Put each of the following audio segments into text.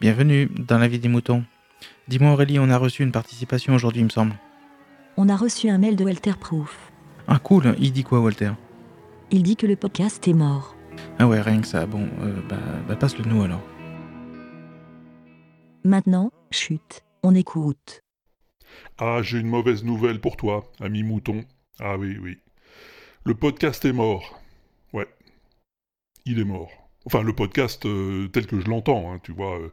Bienvenue dans la vie des moutons. Dis-moi Aurélie, on a reçu une participation aujourd'hui, il me semble. On a reçu un mail de Walter Proof. Ah cool, il dit quoi Walter? Il dit que le podcast est mort. Ah ouais, rien que ça. Bon, euh, bah, bah passe-le nous alors. Maintenant, chut, on écoute. Ah, j'ai une mauvaise nouvelle pour toi, ami mouton. Ah oui, oui. Le podcast est mort. Ouais. Il est mort. Enfin, le podcast euh, tel que je l'entends, hein, tu vois. euh,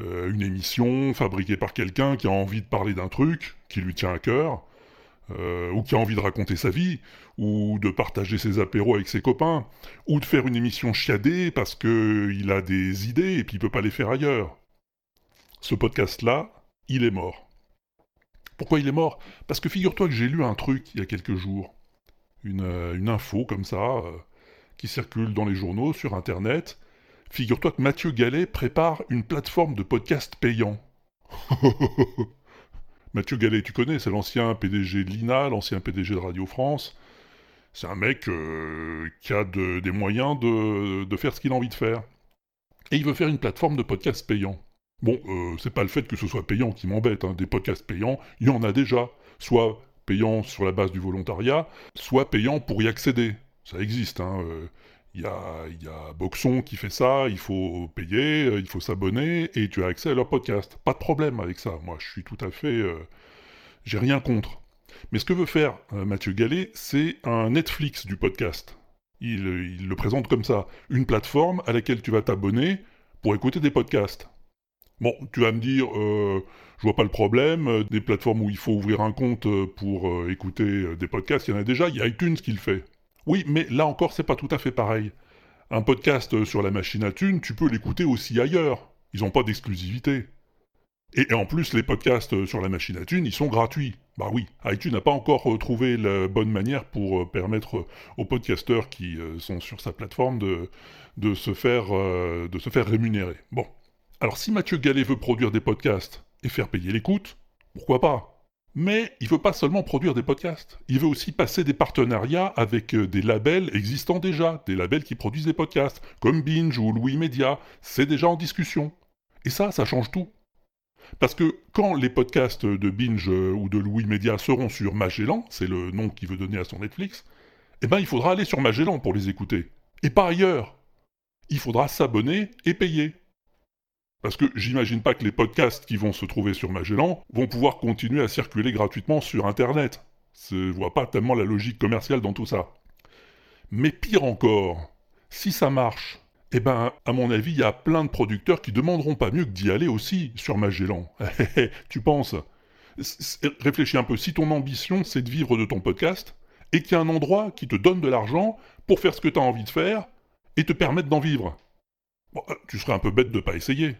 euh, une émission fabriquée par quelqu'un qui a envie de parler d'un truc qui lui tient à cœur, ou qui a envie de raconter sa vie, ou de partager ses apéros avec ses copains, ou de faire une émission chiadée parce que il a des idées et puis il peut pas les faire ailleurs. Ce podcast-là, il est mort. Pourquoi il est mort? Parce que figure-toi que j'ai lu un truc il y a quelques jours. Une, une info comme ça, qui circule dans les journaux, sur Internet. Figure-toi que Mathieu Gallet prépare une plateforme de podcast payant. Mathieu Gallet, tu connais, c'est l'ancien PDG de l'INA, l'ancien PDG de Radio France. C'est un mec euh, qui a de- des moyens de, de faire ce qu'il a envie de faire. Et il veut faire une plateforme de podcast payant. Bon, euh, c'est pas le fait que ce soit payant qui m'embête. hein. Des podcasts payants, il y en a déjà. Soit payant sur la base du volontariat, soit payant pour y accéder. Ça existe. hein, euh, Il y, a, il y a Boxon qui fait ça, il faut payer, euh, il faut s'abonner, et tu as accès à leur podcast. Pas de problème avec ça. Moi, je suis tout à fait... euh, J'ai rien contre. Mais ce que veut faire Mathieu Gallet, c'est un Netflix du podcast. Il, il le présente comme ça. Une plateforme à laquelle tu vas t'abonner pour écouter des podcasts. Bon, tu vas me dire, je vois pas le problème, des plateformes où il faut ouvrir un compte pour écouter des podcasts, il y en a déjà, il y a iTunes qui le fait. Oui, mais là encore, c'est pas tout à fait pareil. Un podcast sur la machine à thunes, tu peux l'écouter aussi ailleurs. Ils n'ont pas d'exclusivité. Et, en plus, les podcasts sur la machine à thunes, ils sont gratuits. Bah oui, iTunes n'a pas encore euh, trouvé la bonne manière pour euh, permettre euh, aux podcasteurs qui sont sur sa plateforme de, se faire, de se faire rémunérer. Bon. Alors si Mathieu Gallet veut produire des podcasts et faire payer l'écoute, pourquoi pas? Mais il veut pas seulement produire des podcasts, il veut aussi passer des partenariats avec euh, des labels existants déjà, des labels qui produisent des podcasts, comme Binge ou Louis Media, c'est déjà en discussion. Et ça, ça change tout. Parce que quand les podcasts de Binge euh, ou de Louis Media seront sur Magellan, c'est le nom qu'il veut donner à son Netflix, eh ben il faudra aller sur Magellan pour les écouter. Et pas ailleurs. Il faudra s'abonner et payer. Parce que j'imagine pas que les podcasts qui vont se trouver sur Magellan vont pouvoir continuer à circuler gratuitement sur Internet. Je vois pas tellement la logique commerciale dans tout ça. Mais pire encore, si ça marche, eh ben, à mon avis, il y a plein de producteurs qui demanderont pas mieux que d'y aller aussi sur Magellan. tu penses? Réfléchis un peu, si ton ambition c'est de vivre de ton podcast, et qu'il y a un endroit qui te donne de l'argent pour faire ce que tu as envie de faire, et te permettre d'en vivre. Euh, tu serais un peu bête de pas essayer.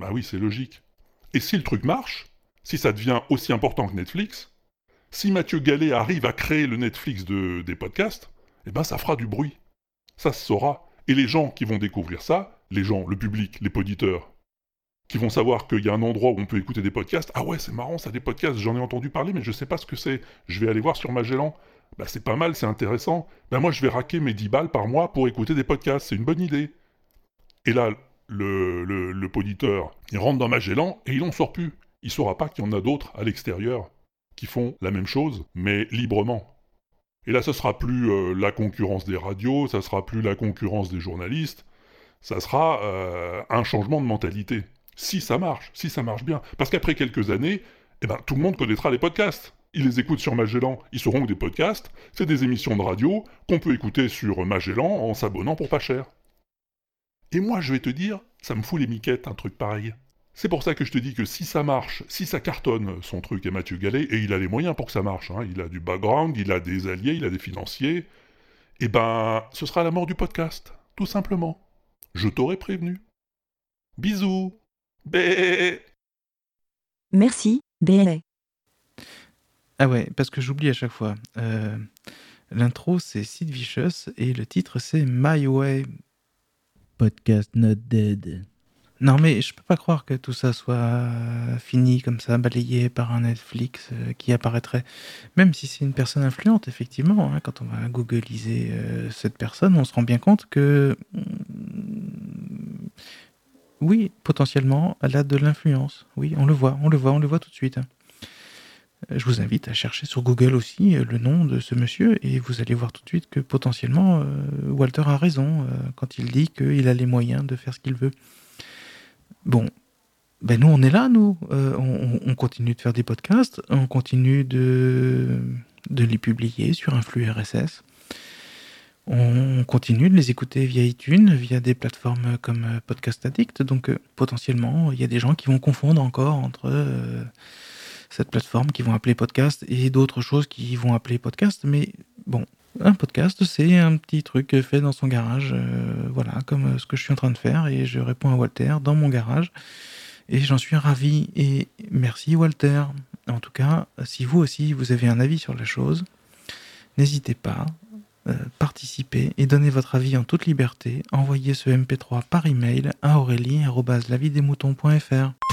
Bah oui, c'est logique. Et si le truc marche, si ça devient aussi important que Netflix, si Mathieu Gallet arrive à créer le Netflix de, des podcasts, eh ben ça fera du bruit. Ça se saura. Et les gens qui vont découvrir ça, les gens, le public, les poditeurs, qui vont savoir qu'il y a un endroit où on peut écouter des podcasts, ah ouais, c'est marrant, ça des podcasts, j'en ai entendu parler, mais je sais pas ce que c'est. Je vais aller voir sur Magellan. Bah c'est pas mal, c'est intéressant. Bah moi je vais raquer mes 10 balles par mois pour écouter des podcasts, c'est une bonne idée. Et là, le, le, poditeur, il rentre dans Magellan et il en sort plus. Il saura pas qu'il y en a d'autres à l'extérieur qui font la même chose, mais librement. Et là, ça sera plus euh, la concurrence des radios, ça sera plus la concurrence des journalistes, ça sera euh, un changement de mentalité. Si ça marche, si ça marche bien. Parce qu'après quelques années, eh ben, tout le monde connaîtra les podcasts. Ils les écoutent sur Magellan, ils sauront que des podcasts, c'est des émissions de radio qu'on peut écouter sur Magellan en s'abonnant pour pas cher. Et moi, je vais te dire, ça me fout les miquettes, un truc pareil. C'est pour ça que je te dis que si ça marche, si ça cartonne, son truc est Mathieu Gallet, et il a les moyens pour que ça marche, hein, il a du background, il a des alliés, il a des financiers, eh ben, ce sera la mort du podcast, tout simplement. Je t'aurais prévenu. Bisous. Bé. Merci, BLA. Ah ouais, parce que j'oublie à chaque fois. Euh, L'intro, c'est Sid Vicious et le titre, c'est My Way. Podcast Not Dead. Non, mais je peux pas croire que tout ça soit fini comme ça, balayé par un Netflix euh, qui apparaîtrait. Même si c'est une personne influente, effectivement. hein, quand on va googliser euh, cette personne, on se rend bien compte que. hmm, oui, potentiellement, elle a de l'influence. Oui, on le voit, on le voit, on le voit tout de suite. Euh, je vous invite à chercher sur Google aussi euh, le nom de ce monsieur et vous allez voir tout de suite que potentiellement Walter a raison quand il dit qu'il a les moyens de faire ce qu'il veut. Bon, ben nous on est là, nous. on, continue de faire des podcasts, on continue de, les publier sur un flux RSS. On continue de les écouter via iTunes, via des plateformes comme euh, Podcast Addict. Donc euh, potentiellement, il y a des gens qui vont confondre encore entre euh, cette plateforme qui vont appeler podcast et d'autres choses qui vont appeler podcast. Mais bon, un podcast, c'est un petit truc fait dans son garage, voilà, comme ce que je suis en train de faire. Et je réponds à Walter dans mon garage. Et j'en suis ravi. Et merci Walter. En tout cas, si vous aussi, vous avez un avis sur la chose, n'hésitez pas. Euh, participez et donnez votre avis en toute liberté. Envoyez ce MP3 par email à aurélie.lavidesmoutons.fr.